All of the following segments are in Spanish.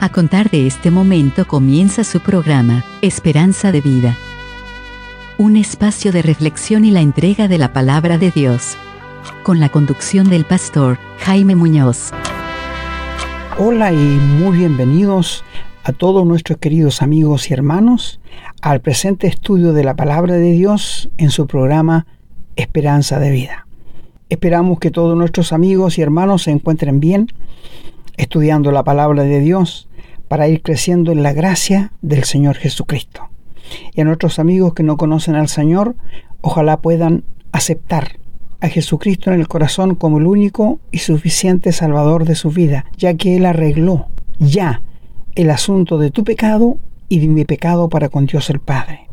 A contar de este momento comienza su programa, Esperanza de Vida. Un espacio de reflexión y la entrega de la palabra de Dios. Con la conducción del pastor Jaime Muñoz. Hola y muy bienvenidos a todos nuestros queridos amigos y hermanos al presente estudio de la palabra de Dios en su programa Esperanza de Vida. Esperamos que todos nuestros amigos y hermanos se encuentren bien estudiando la palabra de Dios para ir creciendo en la gracia del Señor Jesucristo. Y a nuestros amigos que no conocen al Señor, ojalá puedan aceptar a Jesucristo en el corazón como el único y suficiente Salvador de su vida, ya que Él arregló ya el asunto de tu pecado y de mi pecado para con Dios el Padre.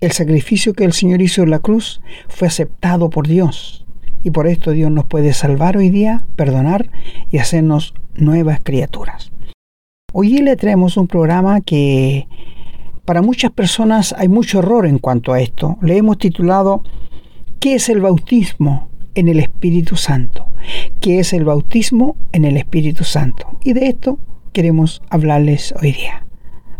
El sacrificio que el Señor hizo en la cruz fue aceptado por Dios y por esto Dios nos puede salvar hoy día, perdonar y hacernos nuevas criaturas. Hoy le traemos un programa que para muchas personas hay mucho error en cuanto a esto. Le hemos titulado ¿Qué es el bautismo en el Espíritu Santo? ¿Qué es el bautismo en el Espíritu Santo? Y de esto queremos hablarles hoy día.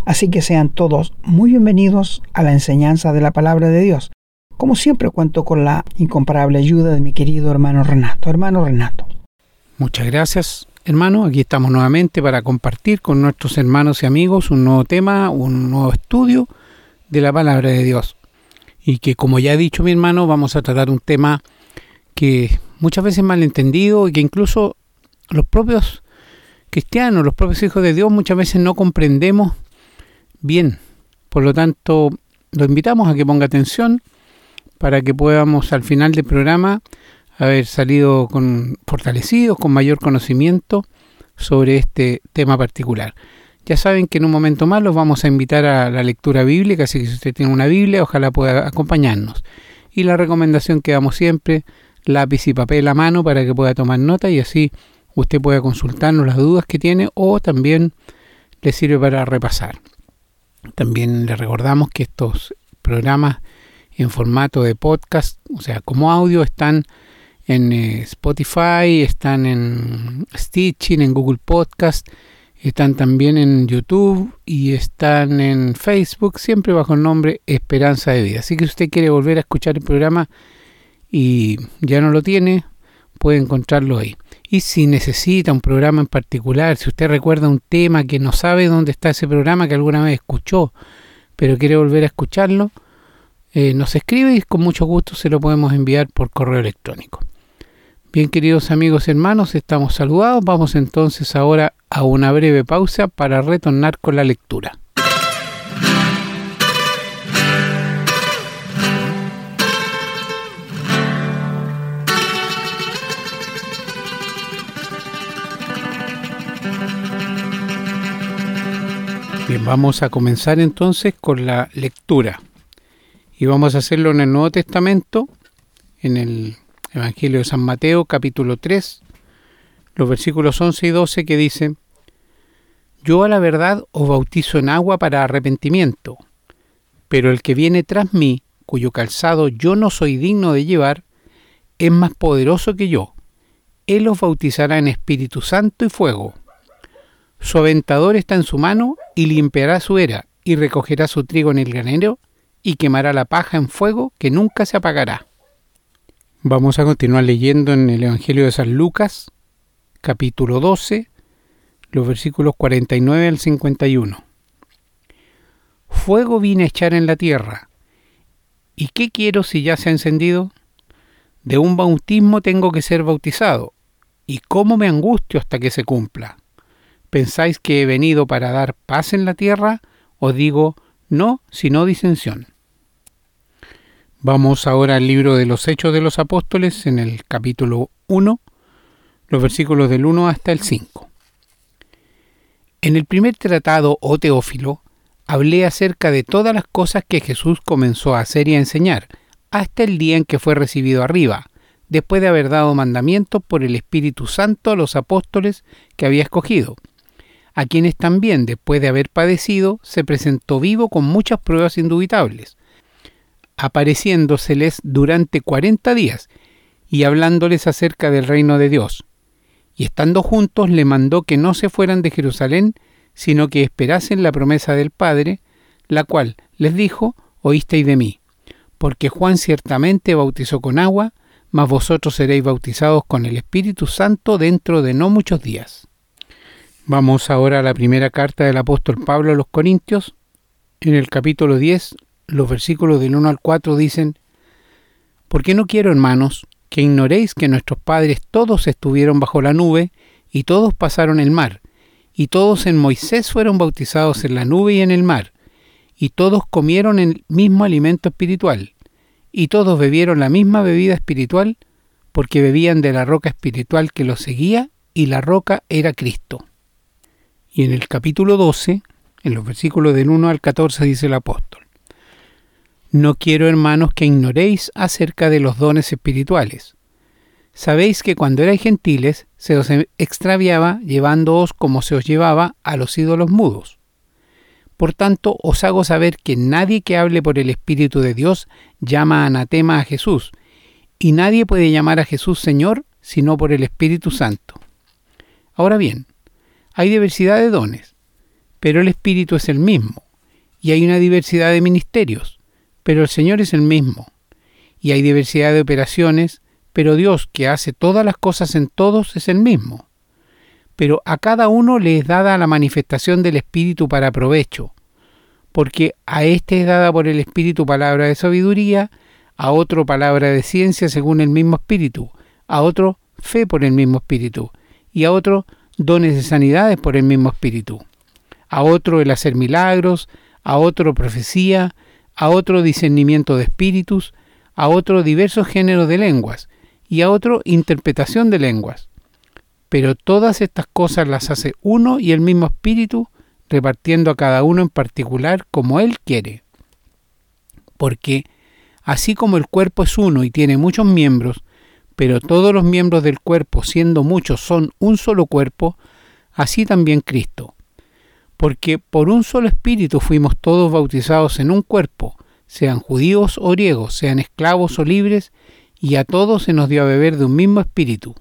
Así que sean todos muy bienvenidos a la enseñanza de la palabra de Dios. Como siempre cuento con la incomparable ayuda de mi querido hermano Renato. Hermano Renato. Muchas gracias, Hermanos, aquí estamos nuevamente para compartir con nuestros hermanos y amigos un nuevo tema, un nuevo estudio de la palabra de Dios. Y que como ya ha dicho mi hermano, vamos a tratar un tema que muchas veces malentendido y que incluso los propios cristianos, los propios hijos de Dios muchas veces no comprendemos bien. Por lo tanto, lo invitamos a que ponga atención para que podamos al final del programa haber salido con fortalecidos, con mayor conocimiento sobre este tema particular. Ya saben que en un momento más los vamos a invitar a la lectura bíblica, así que si usted tiene una Biblia, ojalá pueda acompañarnos. Y la recomendación que damos siempre, lápiz y papel a mano para que pueda tomar nota y así usted pueda consultarnos las dudas que tiene o también le sirve para repasar. También le recordamos que estos programas en formato de podcast, o sea, como audio, están en eh, Spotify, están en Stitching, en Google Podcast, están también en YouTube y están en Facebook, siempre bajo el nombre Esperanza de Vida. Así que si usted quiere volver a escuchar el programa y ya no lo tiene, puede encontrarlo ahí. Y si necesita un programa en particular, si usted recuerda un tema que no sabe dónde está ese programa que alguna vez escuchó, pero quiere volver a escucharlo, eh, nos escribe y con mucho gusto se lo podemos enviar por correo electrónico. Bien, queridos amigos hermanos, estamos saludados. Vamos entonces ahora a una breve pausa para retornar con la lectura. Bien, vamos a comenzar entonces con la lectura. Y vamos a hacerlo en el Nuevo Testamento, en el Evangelio de San Mateo capítulo 3, los versículos 11 y 12 que dicen, Yo a la verdad os bautizo en agua para arrepentimiento, pero el que viene tras mí, cuyo calzado yo no soy digno de llevar, es más poderoso que yo. Él os bautizará en Espíritu Santo y fuego. Su aventador está en su mano y limpiará su era y recogerá su trigo en el granero y quemará la paja en fuego que nunca se apagará. Vamos a continuar leyendo en el Evangelio de San Lucas, capítulo 12, los versículos 49 al 51. Fuego vine a echar en la tierra. ¿Y qué quiero si ya se ha encendido? De un bautismo tengo que ser bautizado. ¿Y cómo me angustio hasta que se cumpla? ¿Pensáis que he venido para dar paz en la tierra? Os digo, no, sino disensión. Vamos ahora al libro de los Hechos de los Apóstoles en el capítulo 1, los versículos del 1 hasta el 5. En el primer tratado, o oh Teófilo, hablé acerca de todas las cosas que Jesús comenzó a hacer y a enseñar, hasta el día en que fue recibido arriba, después de haber dado mandamientos por el Espíritu Santo a los apóstoles que había escogido, a quienes también, después de haber padecido, se presentó vivo con muchas pruebas indubitables apareciéndoseles durante cuarenta días y hablándoles acerca del reino de Dios. y estando juntos le mandó que no se fueran de Jerusalén, sino que esperasen la promesa del Padre, la cual les dijo, oísteis de mí, porque Juan ciertamente bautizó con agua, mas vosotros seréis bautizados con el Espíritu Santo dentro de no muchos días. Vamos ahora a la primera carta del apóstol Pablo a los Corintios. En el capítulo 10, los versículos del 1 al 4 dicen, Porque no quiero, hermanos, que ignoréis que nuestros padres todos estuvieron bajo la nube, y todos pasaron el mar, y todos en Moisés fueron bautizados en la nube y en el mar, y todos comieron el mismo alimento espiritual, y todos bebieron la misma bebida espiritual, porque bebían de la roca espiritual que los seguía, y la roca era Cristo. Y en el capítulo 12, en los versículos del 1 al 14, dice el apóstol, no quiero, hermanos, que ignoréis acerca de los dones espirituales. Sabéis que cuando erais gentiles se os extraviaba llevándoos como se os llevaba a los ídolos mudos. Por tanto, os hago saber que nadie que hable por el Espíritu de Dios llama anatema a Jesús, y nadie puede llamar a Jesús Señor sino por el Espíritu Santo. Ahora bien, hay diversidad de dones, pero el Espíritu es el mismo, y hay una diversidad de ministerios pero el Señor es el mismo. Y hay diversidad de operaciones, pero Dios, que hace todas las cosas en todos, es el mismo. Pero a cada uno le es dada la manifestación del Espíritu para provecho, porque a éste es dada por el Espíritu palabra de sabiduría, a otro palabra de ciencia según el mismo Espíritu, a otro fe por el mismo Espíritu, y a otro dones de sanidades por el mismo Espíritu, a otro el hacer milagros, a otro profecía, a otro discernimiento de espíritus, a otro diversos géneros de lenguas y a otro interpretación de lenguas. Pero todas estas cosas las hace uno y el mismo espíritu, repartiendo a cada uno en particular como él quiere. Porque así como el cuerpo es uno y tiene muchos miembros, pero todos los miembros del cuerpo, siendo muchos, son un solo cuerpo, así también Cristo porque por un solo espíritu fuimos todos bautizados en un cuerpo, sean judíos o griegos, sean esclavos o libres, y a todos se nos dio a beber de un mismo espíritu.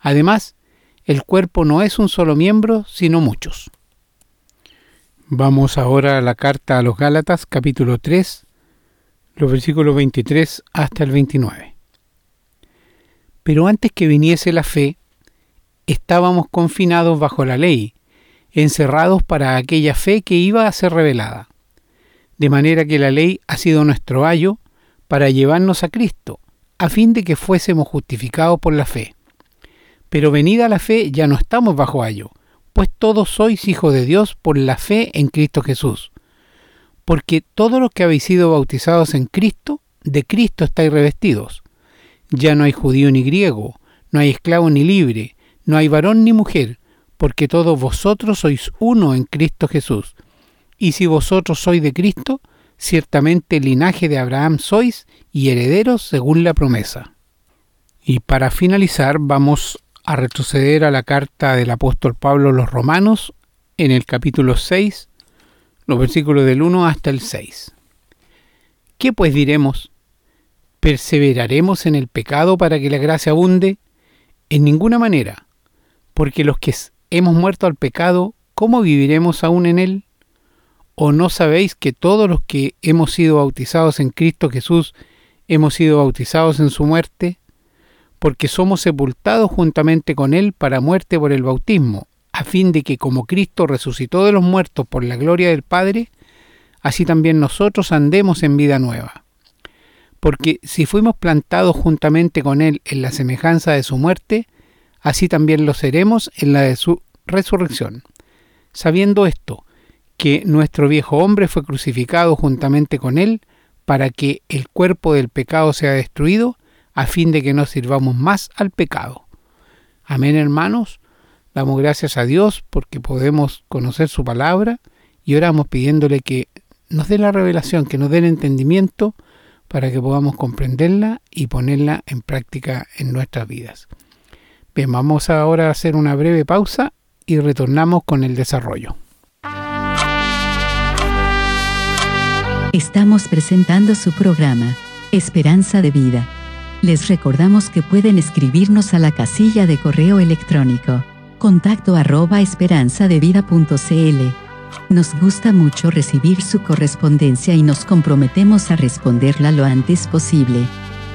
Además, el cuerpo no es un solo miembro, sino muchos. Vamos ahora a la carta a los Gálatas, capítulo 3, los versículos 23 hasta el 29. Pero antes que viniese la fe, estábamos confinados bajo la ley, encerrados para aquella fe que iba a ser revelada. De manera que la ley ha sido nuestro ayo para llevarnos a Cristo, a fin de que fuésemos justificados por la fe. Pero venida la fe ya no estamos bajo ayo, pues todos sois hijos de Dios por la fe en Cristo Jesús. Porque todos los que habéis sido bautizados en Cristo, de Cristo estáis revestidos. Ya no hay judío ni griego, no hay esclavo ni libre, no hay varón ni mujer, porque todos vosotros sois uno en Cristo Jesús. Y si vosotros sois de Cristo, ciertamente linaje de Abraham sois y herederos según la promesa. Y para finalizar vamos a retroceder a la carta del apóstol Pablo a los romanos en el capítulo 6, los versículos del 1 hasta el 6. ¿Qué pues diremos? ¿Perseveraremos en el pecado para que la gracia abunde? En ninguna manera, porque los que hemos muerto al pecado, ¿cómo viviremos aún en él? ¿O no sabéis que todos los que hemos sido bautizados en Cristo Jesús hemos sido bautizados en su muerte? Porque somos sepultados juntamente con Él para muerte por el bautismo, a fin de que como Cristo resucitó de los muertos por la gloria del Padre, así también nosotros andemos en vida nueva. Porque si fuimos plantados juntamente con Él en la semejanza de su muerte, así también lo seremos en la de su resurrección. Sabiendo esto, que nuestro viejo hombre fue crucificado juntamente con él, para que el cuerpo del pecado sea destruido, a fin de que no sirvamos más al pecado. Amén, hermanos. Damos gracias a Dios porque podemos conocer su palabra y oramos pidiéndole que nos dé la revelación, que nos dé el entendimiento para que podamos comprenderla y ponerla en práctica en nuestras vidas. Bien, vamos ahora a hacer una breve pausa y retornamos con el desarrollo. Estamos presentando su programa, Esperanza de Vida. Les recordamos que pueden escribirnos a la casilla de correo electrónico contacto arroba esperanzadevida.cl. Nos gusta mucho recibir su correspondencia y nos comprometemos a responderla lo antes posible.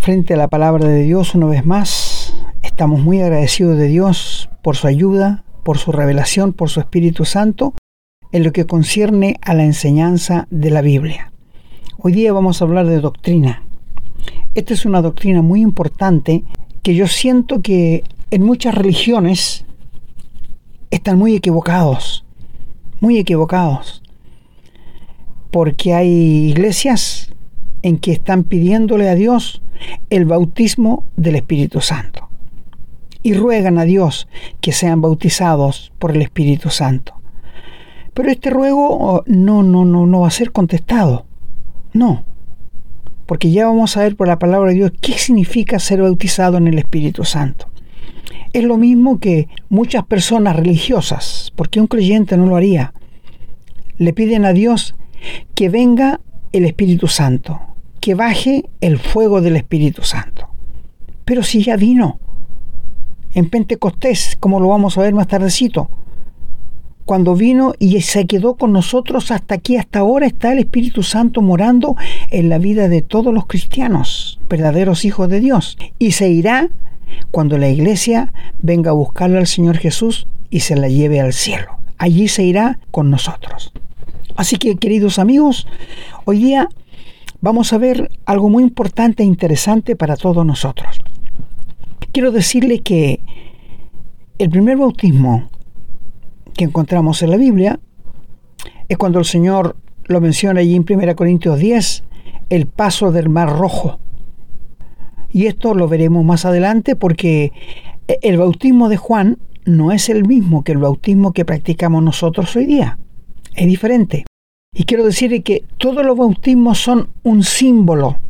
frente a la palabra de Dios una vez más, estamos muy agradecidos de Dios por su ayuda, por su revelación, por su Espíritu Santo, en lo que concierne a la enseñanza de la Biblia. Hoy día vamos a hablar de doctrina. Esta es una doctrina muy importante que yo siento que en muchas religiones están muy equivocados, muy equivocados, porque hay iglesias en que están pidiéndole a Dios el bautismo del Espíritu Santo y ruegan a Dios que sean bautizados por el Espíritu Santo. Pero este ruego oh, no, no, no, no va a ser contestado. No. Porque ya vamos a ver por la palabra de Dios qué significa ser bautizado en el Espíritu Santo. Es lo mismo que muchas personas religiosas, porque un creyente no lo haría, le piden a Dios que venga el Espíritu Santo, que baje el fuego del Espíritu Santo. Pero si ya vino en Pentecostés, como lo vamos a ver más tardecito, cuando vino y se quedó con nosotros hasta aquí, hasta ahora está el Espíritu Santo morando en la vida de todos los cristianos, verdaderos hijos de Dios. Y se irá cuando la iglesia venga a buscarle al Señor Jesús y se la lleve al cielo. Allí se irá con nosotros. Así que, queridos amigos, hoy día vamos a ver algo muy importante e interesante para todos nosotros. Quiero decirle que el primer bautismo que encontramos en la Biblia es cuando el Señor lo menciona allí en 1 Corintios 10, el paso del Mar Rojo. Y esto lo veremos más adelante porque el bautismo de Juan no es el mismo que el bautismo que practicamos nosotros hoy día. Es diferente. Y quiero decir que todos los bautismos son un símbolo.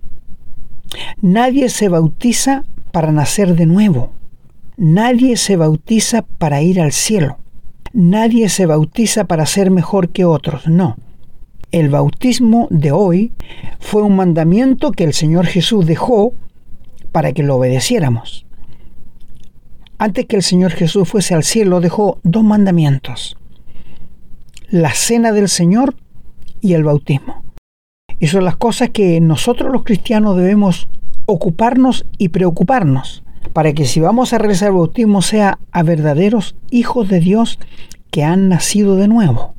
Nadie se bautiza para nacer de nuevo. Nadie se bautiza para ir al cielo. Nadie se bautiza para ser mejor que otros, no. El bautismo de hoy fue un mandamiento que el Señor Jesús dejó para que lo obedeciéramos. Antes que el Señor Jesús fuese al cielo, dejó dos mandamientos. La cena del Señor y el bautismo. Y son las cosas que nosotros los cristianos debemos ocuparnos y preocuparnos para que si vamos a realizar el bautismo sea a verdaderos hijos de Dios que han nacido de nuevo.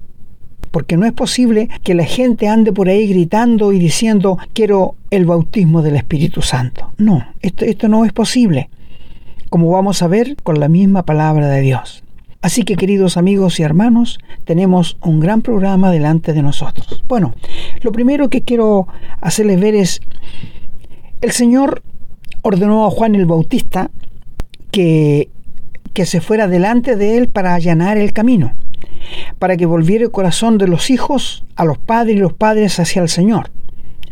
Porque no es posible que la gente ande por ahí gritando y diciendo quiero el bautismo del Espíritu Santo. No, esto, esto no es posible, como vamos a ver con la misma palabra de Dios. Así que queridos amigos y hermanos, tenemos un gran programa delante de nosotros. Bueno, lo primero que quiero hacerles ver es, el Señor ordenó a Juan el Bautista que, que se fuera delante de él para allanar el camino, para que volviera el corazón de los hijos a los padres y los padres hacia el Señor.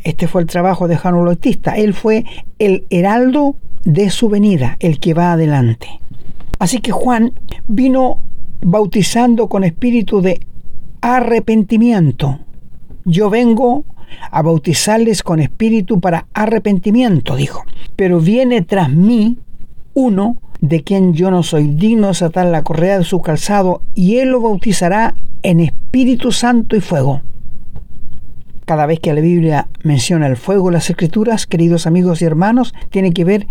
Este fue el trabajo de Juan el Bautista. Él fue el heraldo de su venida, el que va adelante. Así que Juan vino bautizando con espíritu de arrepentimiento. Yo vengo a bautizarles con espíritu para arrepentimiento, dijo. Pero viene tras mí uno de quien yo no soy digno de atar la correa de su calzado, y él lo bautizará en Espíritu Santo y fuego. Cada vez que la Biblia menciona el fuego las Escrituras, queridos amigos y hermanos, tiene que ver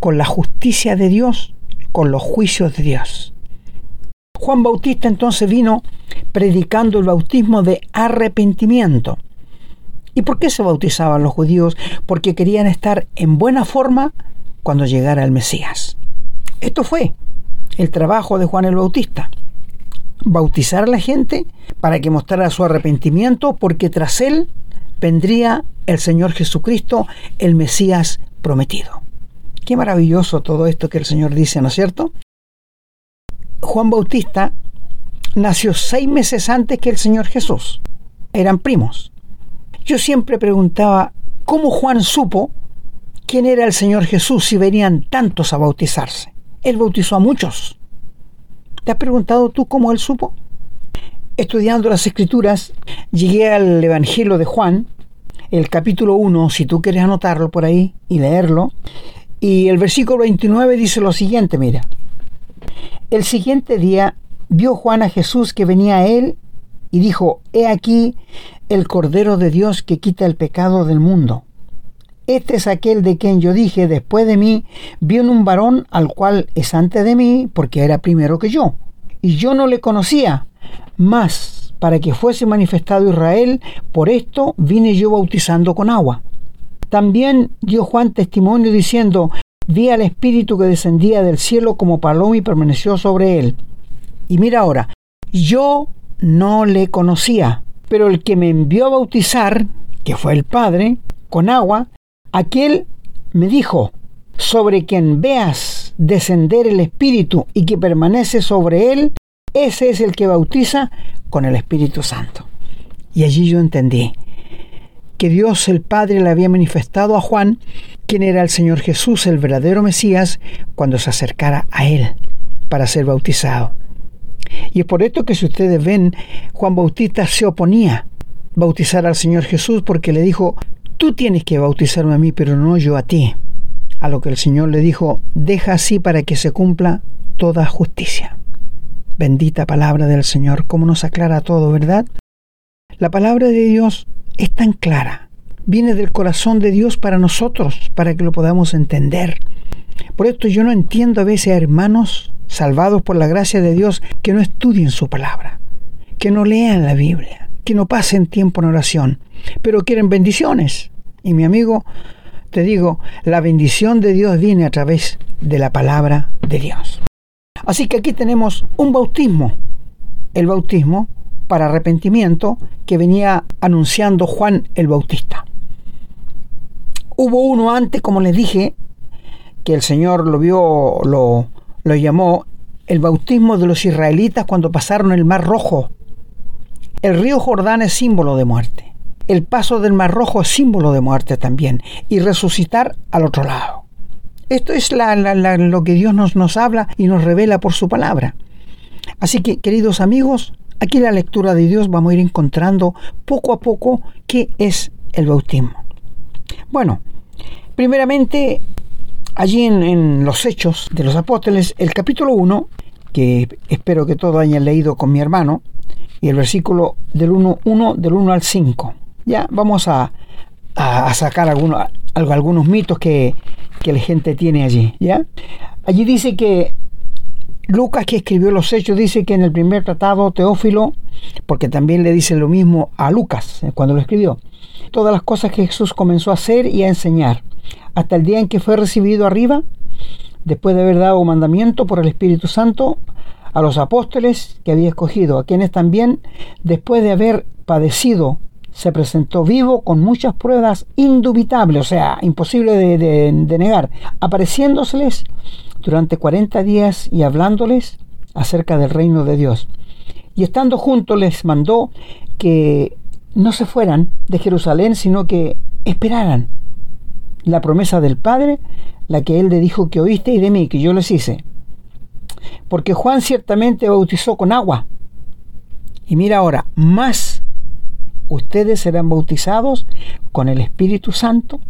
con la justicia de Dios, con los juicios de Dios. Juan Bautista entonces vino predicando el bautismo de arrepentimiento. ¿Y por qué se bautizaban los judíos? Porque querían estar en buena forma cuando llegara el Mesías. Esto fue el trabajo de Juan el Bautista. Bautizar a la gente para que mostrara su arrepentimiento porque tras él vendría el Señor Jesucristo, el Mesías prometido. Qué maravilloso todo esto que el Señor dice, ¿no es cierto? Juan Bautista nació seis meses antes que el Señor Jesús. Eran primos. Yo siempre preguntaba, ¿cómo Juan supo quién era el Señor Jesús si venían tantos a bautizarse? Él bautizó a muchos. ¿Te has preguntado tú cómo él supo? Estudiando las escrituras, llegué al Evangelio de Juan, el capítulo 1, si tú quieres anotarlo por ahí y leerlo, y el versículo 29 dice lo siguiente, mira. El siguiente día vio Juan a Jesús que venía a él y dijo, He aquí el Cordero de Dios que quita el pecado del mundo. Este es aquel de quien yo dije, después de mí, vio un varón al cual es antes de mí, porque era primero que yo. Y yo no le conocía, mas para que fuese manifestado Israel, por esto vine yo bautizando con agua. También dio Juan testimonio diciendo, vi al Espíritu que descendía del cielo como paloma y permaneció sobre él. Y mira ahora, yo no le conocía, pero el que me envió a bautizar, que fue el Padre, con agua, aquel me dijo, sobre quien veas descender el Espíritu y que permanece sobre él, ese es el que bautiza con el Espíritu Santo. Y allí yo entendí, que Dios el Padre le había manifestado a Juan quién era el Señor Jesús, el verdadero Mesías, cuando se acercara a él para ser bautizado. Y es por esto que si ustedes ven, Juan Bautista se oponía a bautizar al Señor Jesús porque le dijo, tú tienes que bautizarme a mí, pero no yo a ti. A lo que el Señor le dijo, deja así para que se cumpla toda justicia. Bendita palabra del Señor, como nos aclara todo, ¿verdad? La palabra de Dios es tan clara, viene del corazón de Dios para nosotros, para que lo podamos entender. Por esto yo no entiendo a veces a hermanos salvados por la gracia de Dios que no estudien su palabra, que no lean la Biblia, que no pasen tiempo en oración, pero quieren bendiciones. Y mi amigo, te digo, la bendición de Dios viene a través de la palabra de Dios. Así que aquí tenemos un bautismo, el bautismo para arrepentimiento que venía anunciando Juan el Bautista. Hubo uno antes, como les dije, que el Señor lo vio, lo, llamó el bautismo de los israelitas cuando pasaron el Mar Rojo. El río Jordán es símbolo de muerte. El paso del Mar Rojo es símbolo de muerte también. Y resucitar al otro lado. Esto es lo que Dios nos, nos habla y nos revela por su palabra. Así que, queridos amigos, Aquí la lectura de Dios vamos a ir encontrando poco a poco qué es el bautismo. Bueno, primeramente, allí en, los Hechos de los Apóstoles, el capítulo 1, que espero que todos hayan leído con mi hermano, y el versículo del 1, 1 del 1 al 5. Ya vamos a, sacar algunos, algunos mitos que, que la gente tiene allí. ¿ya? Allí dice que Lucas, que escribió los hechos, dice que en el primer tratado Teófilo, porque también le dice lo mismo a Lucas eh, cuando lo escribió, todas las cosas que Jesús comenzó a hacer y a enseñar, hasta el día en que fue recibido arriba, después de haber dado mandamiento por el Espíritu Santo a los apóstoles que había escogido, a quienes también, después de haber padecido, se presentó vivo con muchas pruebas indubitables, o sea, imposible de, de negar, apareciéndoseles durante 40 días y hablándoles acerca del reino de Dios. Y estando juntos les mandó que no se fueran de Jerusalén, sino que esperaran la promesa del Padre, la que Él le dijo que oíste y de mí, que yo les hice. Porque Juan ciertamente bautizó con agua. Y mira ahora, más ustedes serán bautizados con el Espíritu Santo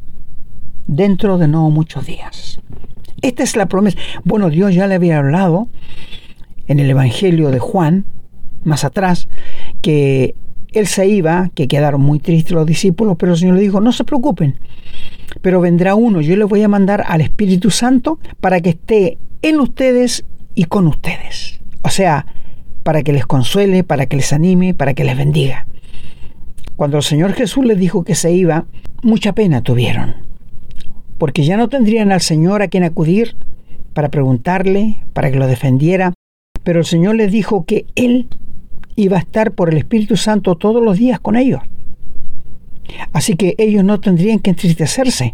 dentro de no muchos días. Esta es la promesa. Bueno, Dios ya le había hablado en el Evangelio de Juan, más atrás, que él se iba, que quedaron muy tristes los discípulos, pero el Señor le dijo, no se preocupen, pero vendrá uno, yo le voy a mandar al Espíritu Santo para que esté en ustedes y con ustedes. O sea, para que les consuele, para que les anime, para que les bendiga. Cuando el Señor Jesús les dijo que se iba, mucha pena tuvieron porque ya no tendrían al Señor a quien acudir para preguntarle, para que lo defendiera, pero el Señor les dijo que Él iba a estar por el Espíritu Santo todos los días con ellos. Así que ellos no tendrían que entristecerse,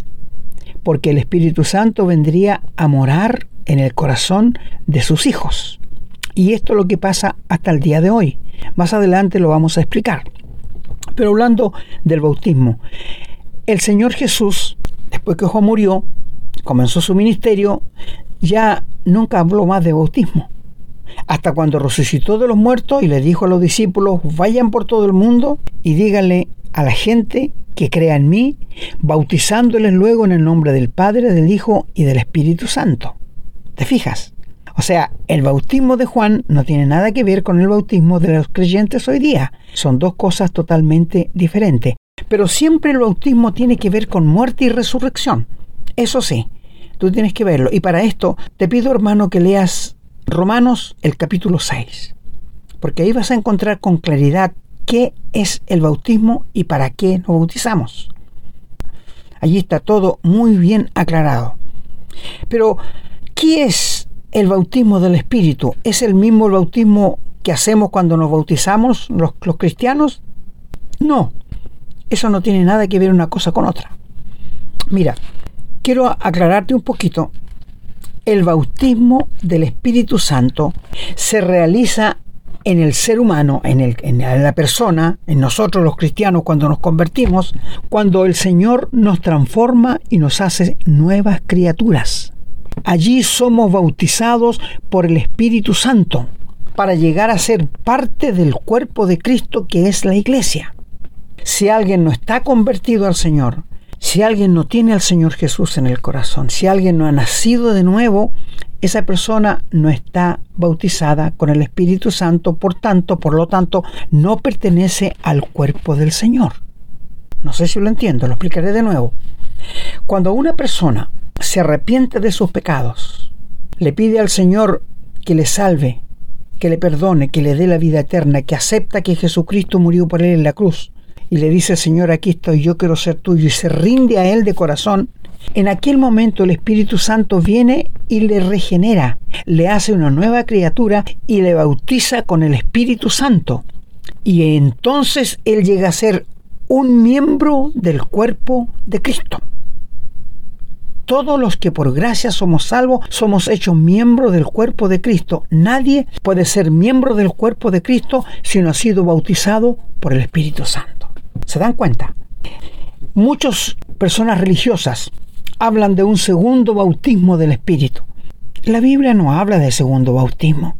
porque el Espíritu Santo vendría a morar en el corazón de sus hijos. Y esto es lo que pasa hasta el día de hoy. Más adelante lo vamos a explicar. Pero hablando del bautismo, el Señor Jesús, después que Juan murió, comenzó su ministerio, ya nunca habló más de bautismo. Hasta cuando resucitó de los muertos y le dijo a los discípulos, vayan por todo el mundo y díganle a la gente que crea en mí, bautizándoles luego en el nombre del Padre, del Hijo y del Espíritu Santo. ¿Te fijas? O sea, el bautismo de Juan no tiene nada que ver con el bautismo de los creyentes hoy día. Son dos cosas totalmente diferentes. Pero siempre el bautismo tiene que ver con muerte y resurrección. Eso sí, tú tienes que verlo. Y para esto te pido, hermano, que leas Romanos el capítulo 6. Porque ahí vas a encontrar con claridad qué es el bautismo y para qué nos bautizamos. Allí está todo muy bien aclarado. Pero, ¿qué es el bautismo del Espíritu? ¿Es el mismo el bautismo que hacemos cuando nos bautizamos los, los cristianos? No, eso no tiene nada que ver una cosa con otra. Mira, quiero aclararte un poquito. El bautismo del Espíritu Santo se realiza en el ser humano, en, el, la persona, en nosotros los cristianos cuando nos convertimos, cuando el Señor nos transforma y nos hace nuevas criaturas. Allí somos bautizados por el Espíritu Santo para llegar a ser parte del cuerpo de Cristo que es la iglesia. Si alguien no está convertido al Señor, si alguien no tiene al Señor Jesús en el corazón, si alguien no ha nacido de nuevo, esa persona no está bautizada con el Espíritu Santo, por tanto, por lo tanto, no pertenece al cuerpo del Señor. No sé si lo entiendo, lo explicaré de nuevo. Cuando una persona se arrepiente de sus pecados, le pide al Señor que le salve, que le perdone, que le dé la vida eterna, que acepta que Jesucristo murió por él en la cruz, y le dice, Señor, aquí estoy, yo quiero ser tuyo, y se rinde a Él de corazón, en aquel momento el Espíritu Santo viene y le regenera, le hace una nueva criatura y le bautiza con el Espíritu Santo. Y entonces Él llega a ser un miembro del cuerpo de Cristo. Todos los que por gracia somos salvos somos hechos miembros del cuerpo de Cristo. Nadie puede ser miembro del cuerpo de Cristo si no ha sido bautizado por el Espíritu Santo. ¿Se dan cuenta? Muchas personas religiosas hablan de un segundo bautismo del Espíritu. La Biblia no habla de segundo bautismo.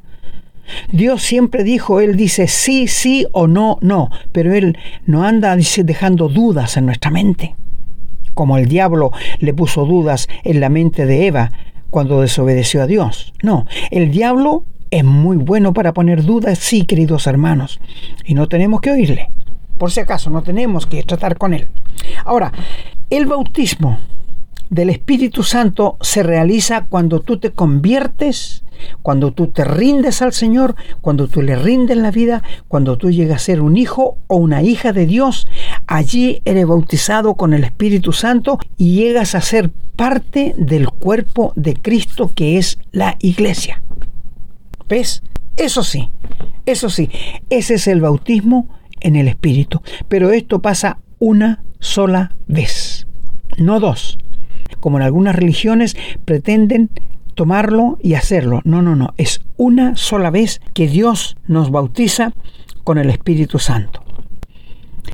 Dios siempre dijo, Él dice sí, sí o no, no, pero Él no anda dejando dudas en nuestra mente, como el diablo le puso dudas en la mente de Eva cuando desobedeció a Dios. No, el diablo es muy bueno para poner dudas, sí, queridos hermanos, y no tenemos que oírle. Por si acaso, no tenemos que tratar con Él. Ahora, el bautismo del Espíritu Santo se realiza cuando tú te conviertes, cuando tú te rindes al Señor, cuando tú le rindes la vida, cuando tú llegas a ser un hijo o una hija de Dios, allí eres bautizado con el Espíritu Santo y llegas a ser parte del cuerpo de Cristo que es la iglesia. ¿Ves? Eso sí, eso sí, ese es el bautismo en el Espíritu. Pero esto pasa una sola vez, no dos como en algunas religiones pretenden tomarlo y hacerlo. No, no, no. Es una sola vez que Dios nos bautiza con el Espíritu Santo.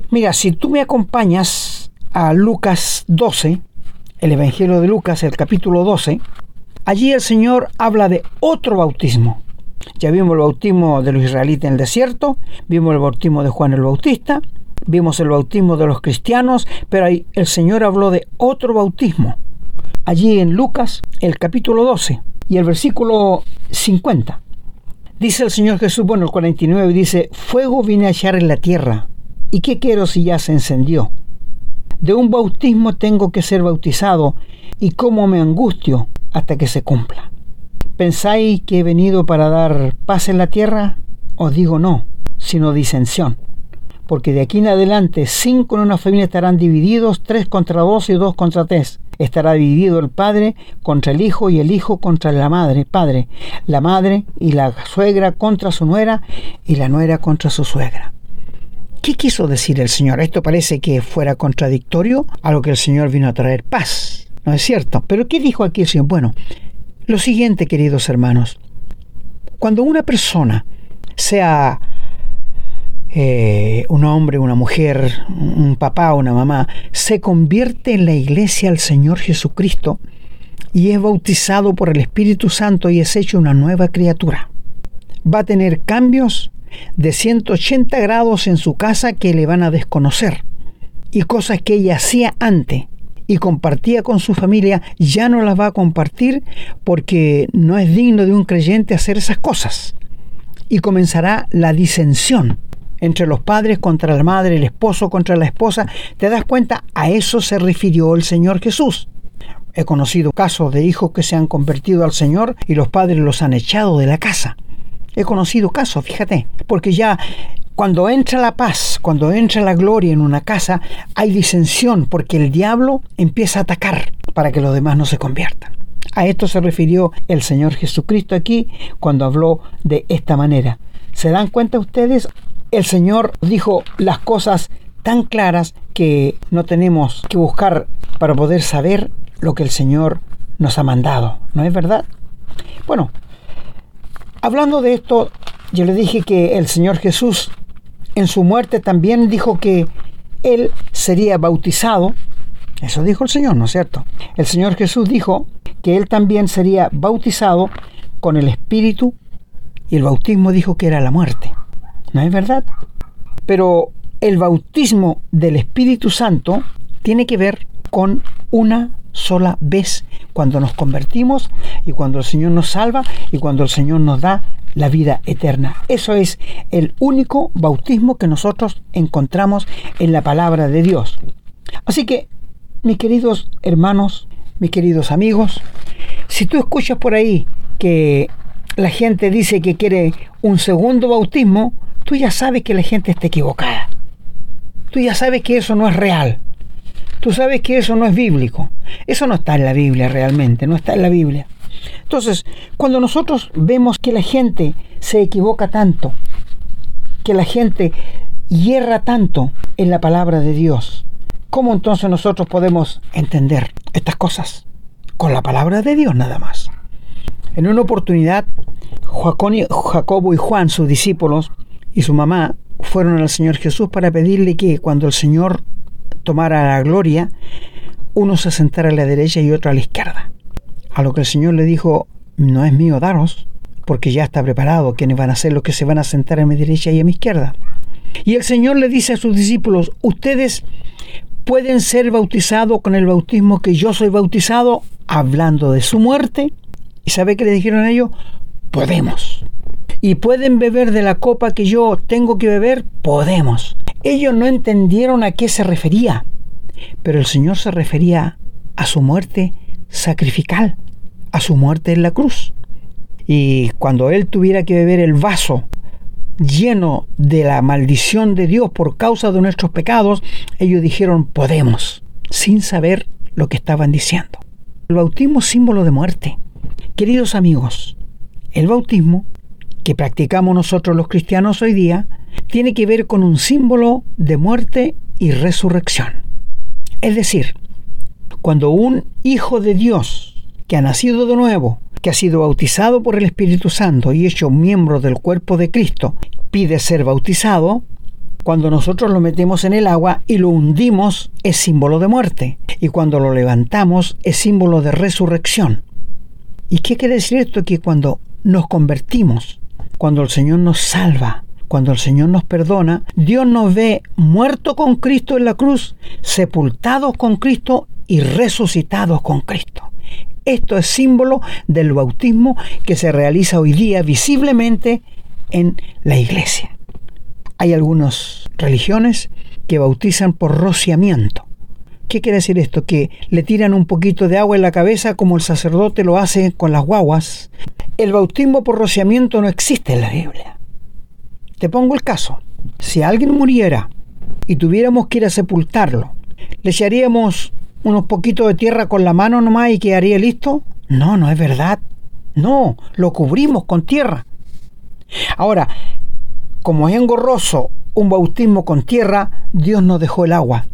Mira, si tú me acompañas a Lucas 12, el Evangelio de Lucas, el capítulo 12, allí el Señor habla de otro bautismo. Ya vimos el bautismo de los israelitas en el desierto, vimos el bautismo de Juan el Bautista, vimos el bautismo de los cristianos, pero ahí el Señor habló de otro bautismo allí en Lucas, el capítulo 12 y el versículo 50. Dice el Señor Jesús, bueno, el 49 dice, fuego vine a echar en la tierra, ¿y qué quiero si ya se encendió? De un bautismo tengo que ser bautizado, y cómo me angustio hasta que se cumpla. ¿Pensáis que he venido para dar paz en la tierra? Os digo no, sino disensión porque de aquí en adelante cinco en una familia estarán divididos, tres contra dos y dos contra tres. Estará dividido el padre contra el hijo y el hijo contra la madre, padre, la madre y la suegra contra su nuera y la nuera contra su suegra. ¿Qué quiso decir el Señor? Esto parece que fuera contradictorio a lo que el Señor vino a traer paz. ¿No es cierto? Pero ¿qué dijo aquí el Señor? Bueno, lo siguiente, queridos hermanos. Cuando una persona, sea eh, un hombre, una mujer, un papá, una mamá, se convierte en la iglesia al Señor Jesucristo y es bautizado por el Espíritu Santo y es hecho una nueva criatura. Va a tener cambios de 180 grados en su casa que le van a desconocer y cosas que ella hacía antes y compartía con su familia, ya no las va a compartir porque no es digno de un creyente hacer esas cosas. Y comenzará la disensión entre los padres contra la madre, el esposo contra la esposa. ¿Te das cuenta? A eso se refirió el Señor Jesús. He conocido casos de hijos que se han convertido al Señor y los padres los han echado de la casa. He conocido casos, fíjate, porque ya cuando entra la paz, cuando entra la gloria en una casa, hay disensión porque el diablo empieza a atacar para que los demás no se conviertan. A esto se refirió el Señor Jesucristo aquí cuando habló de esta manera. ¿Se dan cuenta ustedes? El Señor dijo las cosas tan claras que no tenemos que buscar para poder saber lo que el Señor nos ha mandado. ¿No es verdad? Bueno, hablando de esto, yo le dije que el Señor Jesús en su muerte también dijo que él sería bautizado. Eso dijo el Señor, ¿no es cierto? El Señor Jesús dijo que él también sería bautizado con el Espíritu y el bautismo dijo que era la muerte. ¿No es verdad? Pero el bautismo del Espíritu Santo tiene que ver con una sola vez cuando nos convertimos y cuando el Señor nos salva y cuando el Señor nos da la vida eterna. Eso es el único bautismo que nosotros encontramos en la palabra de Dios. Así que, mis queridos hermanos, mis queridos amigos, si tú escuchas por ahí que la gente dice que quiere un segundo bautismo, tú ya sabes que la gente está equivocada. Tú ya sabes que eso no es real. Tú sabes que eso no es bíblico. Eso no está en la Biblia realmente, no está en la Biblia. Entonces, cuando nosotros vemos que la gente se equivoca tanto, que la gente hierra tanto en la palabra de Dios, ¿cómo entonces nosotros podemos entender estas cosas? Con la palabra de Dios nada más. En una oportunidad, Jacobo y Juan, sus discípulos, y su mamá fueron al Señor Jesús para pedirle que cuando el Señor tomara la gloria, uno se sentara a la derecha y otro a la izquierda. A lo que el Señor le dijo, no es mío daros, porque ya está preparado quienes van a ser los que se van a sentar a mi derecha y a mi izquierda. Y el Señor le dice a sus discípulos, ustedes pueden ser bautizados con el bautismo que yo soy bautizado, hablando de su muerte. ¿Y sabe qué le dijeron a ellos? Podemos. ¿Y pueden beber de la copa que yo tengo que beber? Podemos. Ellos no entendieron a qué se refería, pero el Señor se refería a su muerte sacrificial, a su muerte en la cruz. Y cuando Él tuviera que beber el vaso lleno de la maldición de Dios por causa de nuestros pecados, ellos dijeron, podemos, sin saber lo que estaban diciendo. El bautismo símbolo de muerte. Queridos amigos, el bautismo que practicamos nosotros los cristianos hoy día tiene que ver con un símbolo de muerte y resurrección. Es decir, cuando un hijo de Dios que ha nacido de nuevo, que ha sido bautizado por el Espíritu Santo y hecho miembro del cuerpo de Cristo, pide ser bautizado, cuando nosotros lo metemos en el agua y lo hundimos es símbolo de muerte, y cuando lo levantamos es símbolo de resurrección. ¿Y qué quiere decir esto? Que cuando nos convertimos, cuando el Señor nos salva, cuando el Señor nos perdona, Dios nos ve muertos con Cristo en la cruz, sepultados con Cristo y resucitados con Cristo. Esto es símbolo del bautismo que se realiza hoy día visiblemente en la iglesia. Hay algunas religiones que bautizan por rociamiento. ¿Qué quiere decir esto? Que le tiran un poquito de agua en la cabeza como el sacerdote lo hace con las guaguas. El bautismo por rociamiento no existe en la Biblia. Te pongo el caso. Si alguien muriera y tuviéramos que ir a sepultarlo, ¿le echaríamos unos poquitos de tierra con la mano nomás y quedaría listo? No, no es verdad. No, lo cubrimos con tierra. Ahora, como es engorroso un bautismo con tierra, Dios nos dejó el agua.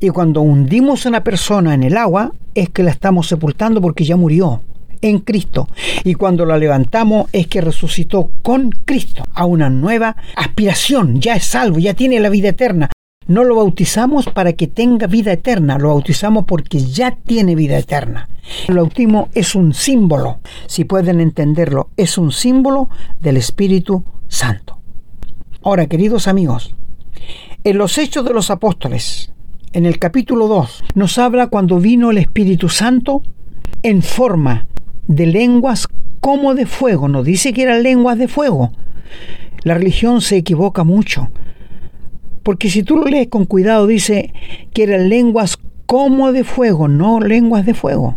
Y cuando hundimos a una persona en el agua, es que la estamos sepultando porque ya murió en Cristo. Y cuando la levantamos es que resucitó con Cristo a una nueva aspiración. Ya es salvo, ya tiene la vida eterna. No lo bautizamos para que tenga vida eterna, lo bautizamos porque ya tiene vida eterna. El bautismo es un símbolo, si pueden entenderlo, es un símbolo del Espíritu Santo. Ahora, queridos amigos, en los Hechos de los Apóstoles, en el capítulo 2, nos habla cuando vino el Espíritu Santo en forma de lenguas como de fuego. No dice que eran lenguas de fuego. La religión se equivoca mucho. Porque si tú lo lees con cuidado, dice que eran lenguas como de fuego, no lenguas de fuego.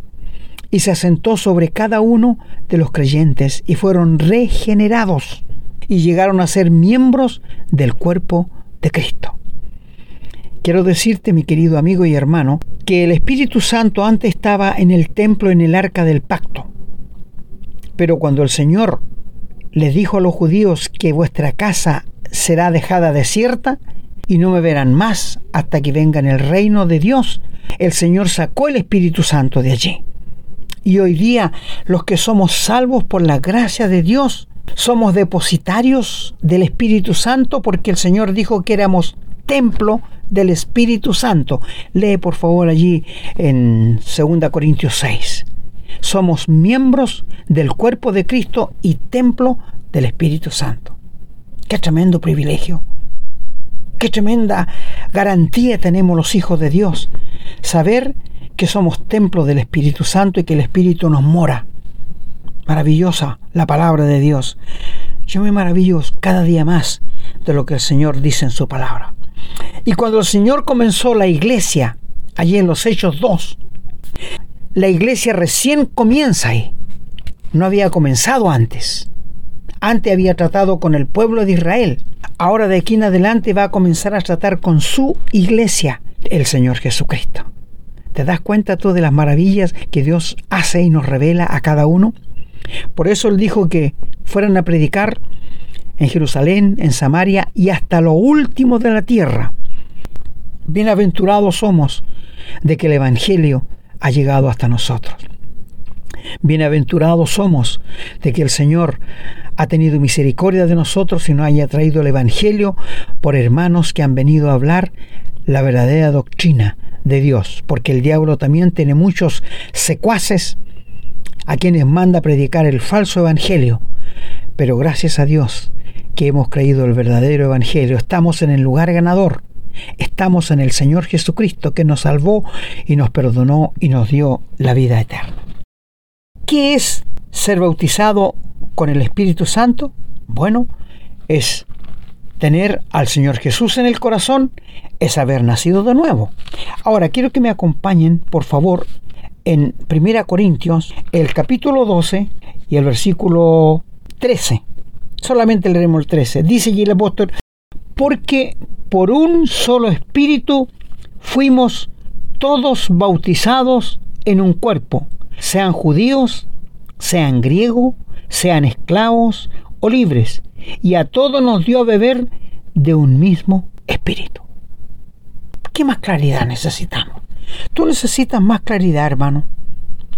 Y se asentó sobre cada uno de los creyentes y fueron regenerados y llegaron a ser miembros del cuerpo de Cristo. Quiero decirte, mi querido amigo y hermano, que el Espíritu Santo antes estaba en el templo en el arca del pacto. Pero cuando el Señor les dijo a los judíos que vuestra casa será dejada desierta, y no me verán más hasta que venga en el reino de Dios. El Señor sacó el Espíritu Santo de allí. Y hoy día los que somos salvos por la gracia de Dios, somos depositarios del Espíritu Santo porque el Señor dijo que éramos templo del Espíritu Santo. Lee por favor allí en 2 Corintios 6. Somos miembros del cuerpo de Cristo y templo del Espíritu Santo. Qué tremendo privilegio. Qué tremenda garantía tenemos los hijos de Dios. Saber que somos templo del Espíritu Santo y que el Espíritu nos mora. Maravillosa la palabra de Dios. Yo me maravillo cada día más de lo que el Señor dice en su palabra. Y cuando el Señor comenzó la iglesia, allí en los Hechos 2, la iglesia recién comienza ahí. No había comenzado antes. Antes había tratado con el pueblo de Israel ahora de aquí en adelante va a comenzar a tratar con su iglesia, el Señor Jesucristo. ¿Te das cuenta tú de las maravillas que Dios hace y nos revela a cada uno? Por eso Él dijo que fueran a predicar en Jerusalén, en Samaria y hasta lo último de la tierra. Bienaventurados somos de que el Evangelio ha llegado hasta nosotros. Bienaventurados somos de que el Señor ha tenido misericordia de nosotros y nos haya traído el Evangelio por hermanos que han venido a hablar la verdadera doctrina de Dios, porque el diablo también tiene muchos secuaces a quienes manda predicar el falso Evangelio. Pero gracias a Dios que hemos creído el verdadero Evangelio, estamos en el lugar ganador. Estamos en el Señor Jesucristo que nos salvó y nos perdonó y nos dio la vida eterna. ¿Qué es ser bautizado con el Espíritu Santo? Bueno, es tener al Señor Jesús en el corazón, es haber nacido de nuevo. Ahora, quiero que me acompañen, por favor, en 1 Corintios, el capítulo 12 y el versículo 13. Solamente leeremos el 13. Dice el apóstol, porque por un solo espíritu fuimos todos bautizados en un cuerpo sean judíos, sean griegos, sean esclavos o libres, y a todos nos dio a beber de un mismo espíritu. ¿Qué más claridad necesitamos? Tú necesitas más claridad, hermano.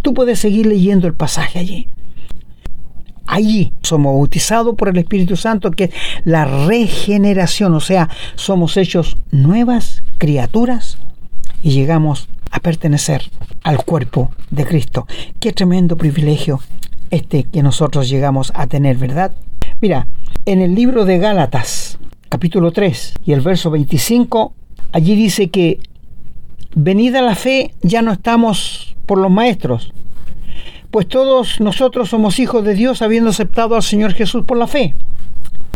Tú puedes seguir leyendo el pasaje allí. Allí somos bautizados por el Espíritu Santo, que es la regeneración, o sea, somos hechos nuevas criaturas y llegamos a pertenecer al cuerpo de Cristo. Qué tremendo privilegio este que nosotros llegamos a tener, ¿verdad? Mira, en el libro de Gálatas, capítulo 3 y el verso 25, allí dice que venida la fe ya no estamos por los maestros, pues todos nosotros somos hijos de Dios habiendo aceptado al Señor Jesús por la fe.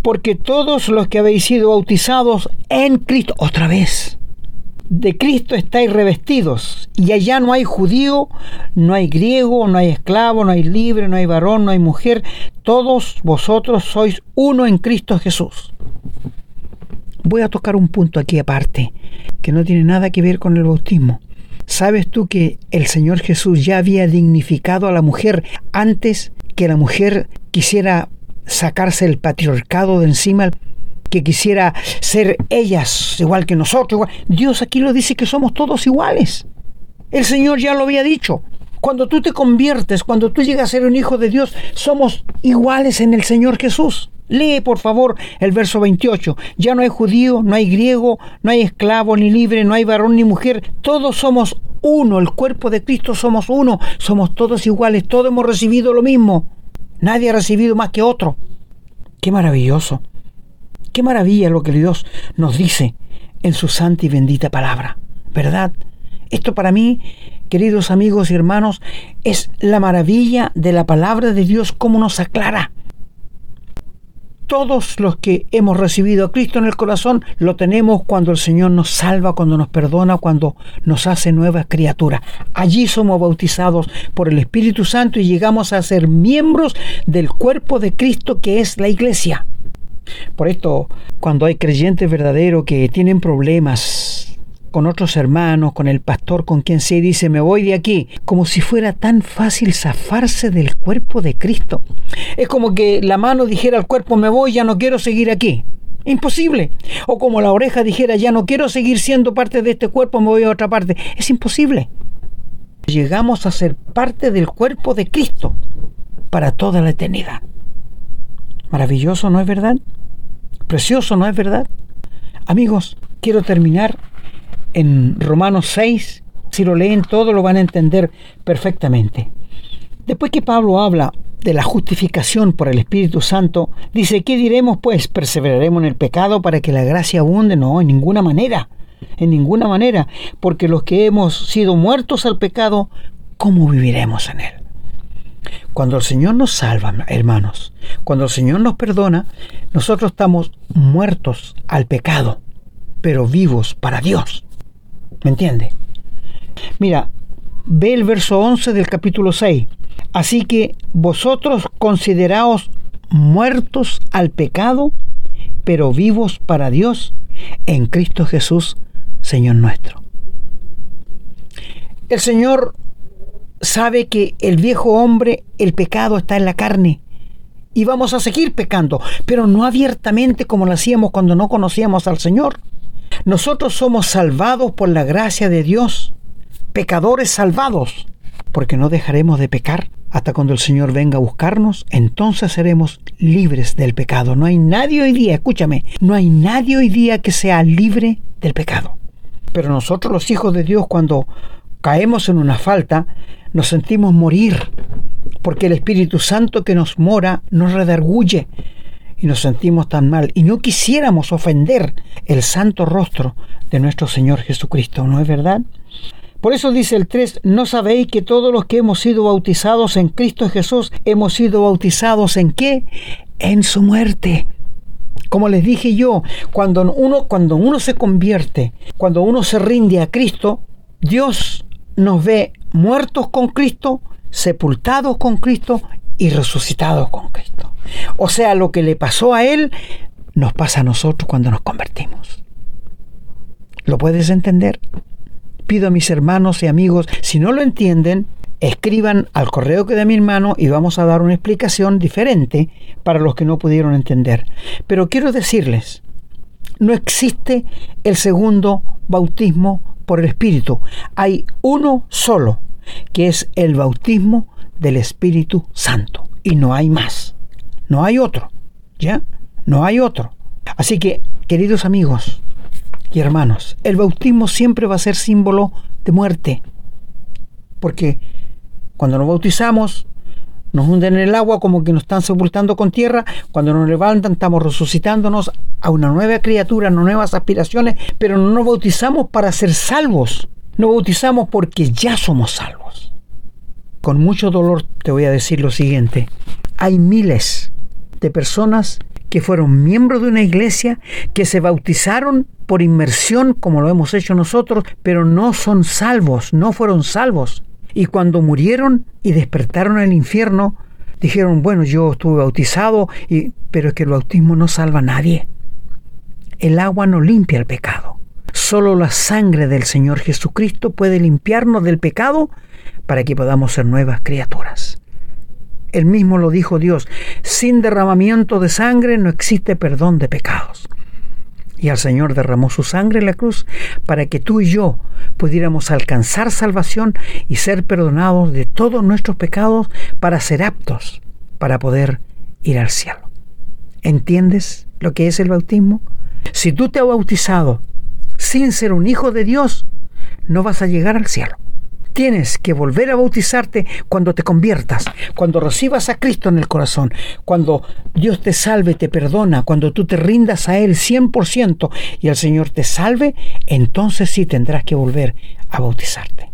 Porque todos los que habéis sido bautizados en Cristo, otra vez, de Cristo estáis revestidos, y allá no hay judío, no hay griego, no hay esclavo, no hay libre, no hay varón, no hay mujer, todos vosotros sois uno en Cristo Jesús. Voy a tocar un punto aquí aparte, que no tiene nada que ver con el bautismo. ¿Sabes tú que el Señor Jesús ya había dignificado a la mujer antes que la mujer quisiera sacarse el patriarcado de encima? Que quisiera ser ellas igual que nosotros. Dios aquí lo dice que somos todos iguales. El Señor ya lo había dicho. Cuando tú te conviertes, cuando tú llegas a ser un hijo de Dios, somos iguales en el Señor Jesús. Lee por favor el verso 28. Ya no hay judío, no hay griego, no hay esclavo ni libre, no hay varón ni mujer. Todos somos uno. El cuerpo de Cristo somos uno. Somos todos iguales. Todos hemos recibido lo mismo. Nadie ha recibido más que otro. Qué maravilloso. Qué maravilla lo que Dios nos dice en su santa y bendita palabra. ¿Verdad? Esto para mí, queridos amigos y hermanos, es la maravilla de la palabra de Dios, cómo nos aclara todos los que hemos recibido a Cristo en el corazón lo tenemos cuando el Señor nos salva, cuando nos perdona, cuando nos hace nuevas criaturas. Allí somos bautizados por el Espíritu Santo y llegamos a ser miembros del cuerpo de Cristo que es la iglesia. Por esto, cuando hay creyentes verdaderos que tienen problemas con otros hermanos, con el pastor, con quien se dice, me voy de aquí, como si fuera tan fácil zafarse del cuerpo de Cristo. Es como que la mano dijera al cuerpo, me voy, ya no quiero seguir aquí. Imposible. O como la oreja dijera, ya no quiero seguir siendo parte de este cuerpo, me voy a otra parte. Es imposible. Llegamos a ser parte del cuerpo de Cristo para toda la eternidad. Maravilloso, ¿no es verdad? Precioso, ¿no es verdad? Amigos, quiero terminar en Romanos 6, si lo leen todo lo van a entender perfectamente. Después que Pablo habla de la justificación por el Espíritu Santo, dice, ¿qué diremos pues? ¿Perseveraremos en el pecado para que la gracia abunde? No, en ninguna manera, en ninguna manera, porque los que hemos sido muertos al pecado, ¿cómo viviremos en él? Cuando el Señor nos salva, hermanos, cuando el Señor nos perdona, nosotros estamos muertos al pecado, pero vivos para Dios. ¿Me entiende? Mira, ve el verso 11 del capítulo 6. Así que vosotros consideraos muertos al pecado, pero vivos para Dios en Cristo Jesús, Señor nuestro. El Señor sabe que el viejo hombre, el pecado está en la carne. Y vamos a seguir pecando, pero no abiertamente como lo hacíamos cuando no conocíamos al Señor. Nosotros somos salvados por la gracia de Dios, pecadores salvados, porque no dejaremos de pecar hasta cuando el Señor venga a buscarnos, entonces seremos libres del pecado. No hay nadie hoy día, escúchame, no hay nadie hoy día que sea libre del pecado. Pero nosotros los hijos de Dios cuando caemos en una falta, nos sentimos morir, porque el Espíritu Santo que nos mora nos redarguye, y nos sentimos tan mal y no quisiéramos ofender el santo rostro de nuestro Señor Jesucristo, ¿no es verdad? Por eso dice el 3, ¿no sabéis que todos los que hemos sido bautizados en Cristo Jesús hemos sido bautizados en qué? En su muerte. Como les dije yo, cuando uno, cuando uno se convierte, cuando uno se rinde a Cristo, Dios nos ve muertos con Cristo, sepultados con Cristo y resucitados con Cristo. O sea, lo que le pasó a él nos pasa a nosotros cuando nos convertimos. ¿Lo puedes entender? Pido a mis hermanos y amigos, si no lo entienden, escriban al correo que da mi hermano y vamos a dar una explicación diferente para los que no pudieron entender. Pero quiero decirles, no existe el segundo bautismo por el Espíritu. Hay uno solo, que es el bautismo del Espíritu Santo. Y no hay más. No hay otro. ¿Ya? No hay otro. Así que, queridos amigos y hermanos, el bautismo siempre va a ser símbolo de muerte. Porque cuando nos bautizamos, nos hunden en el agua como que nos están sepultando con tierra. Cuando nos levantan, estamos resucitándonos a una nueva criatura, a nuevas aspiraciones, pero no nos bautizamos para ser salvos. Nos bautizamos porque ya somos salvos. Con mucho dolor te voy a decir lo siguiente. Hay miles de personas que fueron miembros de una iglesia, que se bautizaron por inmersión, como lo hemos hecho nosotros, pero no son salvos, no fueron salvos. Y cuando murieron y despertaron el infierno, dijeron, bueno, yo estuve bautizado, y, pero es que el bautismo no salva a nadie. El agua no limpia el pecado. Solo la sangre del Señor Jesucristo puede limpiarnos del pecado para que podamos ser nuevas criaturas. El mismo lo dijo Dios, sin derramamiento de sangre no existe perdón de pecados. Y el Señor derramó su sangre en la cruz para que tú y yo pudiéramos alcanzar salvación y ser perdonados de todos nuestros pecados para ser aptos para poder ir al cielo. ¿Entiendes lo que es el bautismo? Si tú te has bautizado sin ser un hijo de Dios, no vas a llegar al cielo. Tienes que volver a bautizarte cuando te conviertas, cuando recibas a Cristo en el corazón, cuando Dios te salve, te perdona, cuando tú te rindas a Él 100% y el Señor te salve, entonces sí tendrás que volver a bautizarte.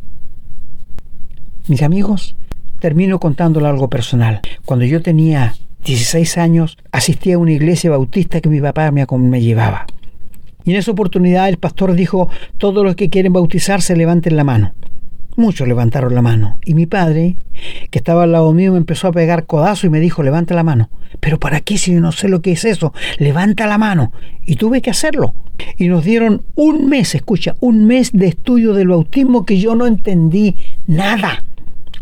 Mis amigos, termino contándole algo personal. Cuando yo tenía 16 años, asistí a una iglesia bautista que mi papá me, me llevaba. Y en esa oportunidad el pastor dijo, todos los que quieren bautizarse levanten la mano. Muchos levantaron la mano. Y mi padre, que estaba al lado mío, me empezó a pegar codazo y me dijo, levanta la mano. Pero ¿para qué si yo no sé lo que es eso? Levanta la mano. Y tuve que hacerlo. Y nos dieron un mes, escucha, un mes de estudio del bautismo que yo no entendí nada.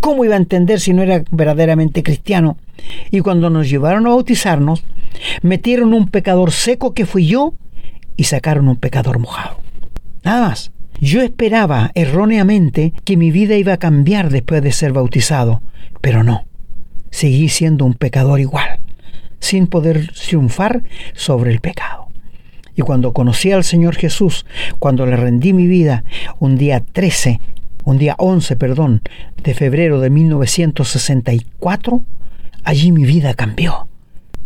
¿Cómo iba a entender si no era verdaderamente cristiano? Y cuando nos llevaron a bautizarnos, metieron un pecador seco que fui yo y sacaron un pecador mojado. Nada más. Yo esperaba erróneamente que mi vida iba a cambiar después de ser bautizado, pero no. Seguí siendo un pecador igual, sin poder triunfar sobre el pecado. Y cuando conocí al Señor Jesús, cuando le rendí mi vida, un día 13, un día 11, perdón, de febrero de 1964, allí mi vida cambió.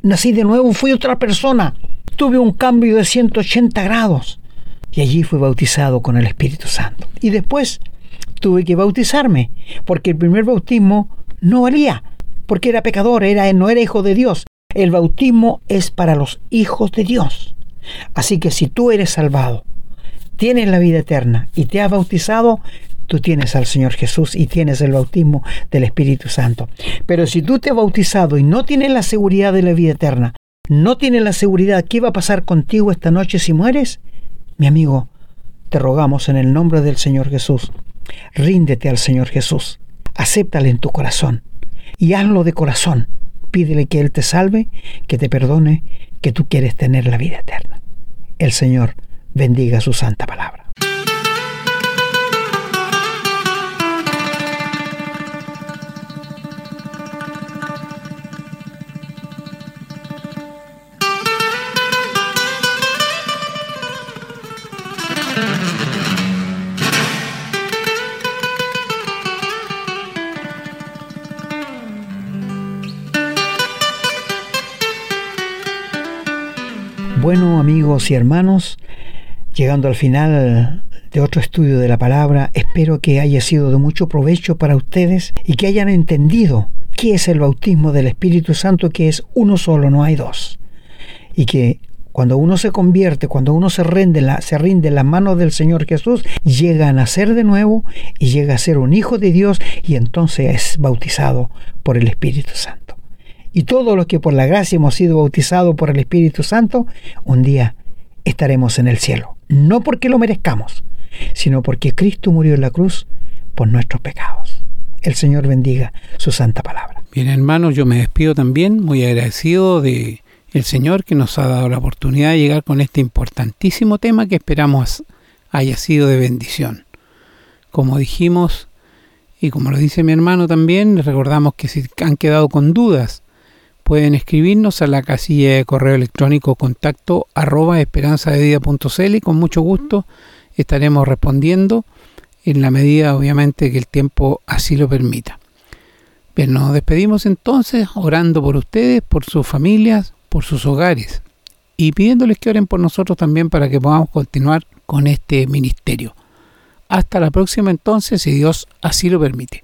Nací de nuevo, fui otra persona. Tuve un cambio de 180 grados y allí fui bautizado con el Espíritu Santo. Y después tuve que bautizarme, porque el primer bautismo no valía, porque era pecador, era, no era hijo de Dios. El bautismo es para los hijos de Dios. Así que si tú eres salvado, tienes la vida eterna y te has bautizado, tú tienes al Señor Jesús y tienes el bautismo del Espíritu Santo. Pero si tú te has bautizado y no tienes la seguridad de la vida eterna, no tienes la seguridad qué va a pasar contigo esta noche si mueres, mi amigo, te rogamos en el nombre del Señor Jesús, ríndete al Señor Jesús, acéptale en tu corazón y hazlo de corazón. Pídele que Él te salve, que te perdone, que tú quieres tener la vida eterna. El Señor bendiga su santa palabra. Amigos y hermanos, llegando al final de otro estudio de la palabra, espero que haya sido de mucho provecho para ustedes y que hayan entendido qué es el bautismo del Espíritu Santo, que es uno solo, no hay dos. Y que cuando uno se convierte, cuando uno se rinde, la, se rinde en las del Señor Jesús, llega a nacer de nuevo y llega a ser un hijo de Dios y entonces es bautizado por el Espíritu Santo y todos los que por la gracia hemos sido bautizados por el Espíritu Santo, un día estaremos en el cielo. No porque lo merezcamos, sino porque Cristo murió en la cruz por nuestros pecados. El Señor bendiga su santa palabra. Bien, hermanos, yo me despido también, muy agradecido de el Señor que nos ha dado la oportunidad de llegar con este importantísimo tema que esperamos haya sido de bendición. Como dijimos, y como lo dice mi hermano también, recordamos que si han quedado con dudas pueden escribirnos a la casilla de correo electrónico contacto arroba esperanzadevida.cl y con mucho gusto estaremos respondiendo en la medida obviamente que el tiempo así lo permita. Bien, nos despedimos entonces orando por ustedes, por sus familias, por sus hogares y pidiéndoles que oren por nosotros también para que podamos continuar con este ministerio. Hasta la próxima entonces, si Dios así lo permite.